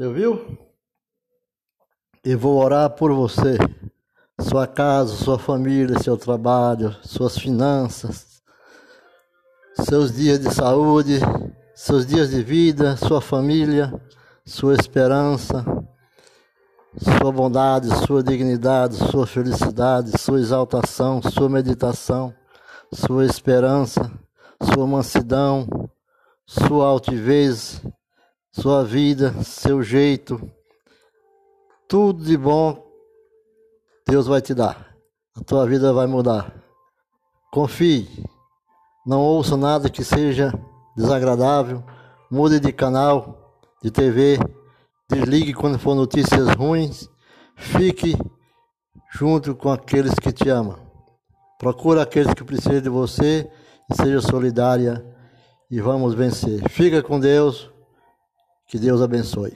Você viu? E vou orar por você, sua casa, sua família, seu trabalho, suas finanças, seus dias de saúde, seus dias de vida, sua família, sua esperança, sua bondade, sua dignidade, sua felicidade, sua exaltação, sua meditação, sua esperança, sua mansidão, sua altivez, sua vida, seu jeito, tudo de bom Deus vai te dar. A tua vida vai mudar. Confie. Não ouça nada que seja desagradável. Mude de canal, de TV. Desligue quando for notícias ruins. Fique junto com aqueles que te amam. Procure aqueles que precisam de você e seja solidária e vamos vencer. Fica com Deus. Que Deus abençoe.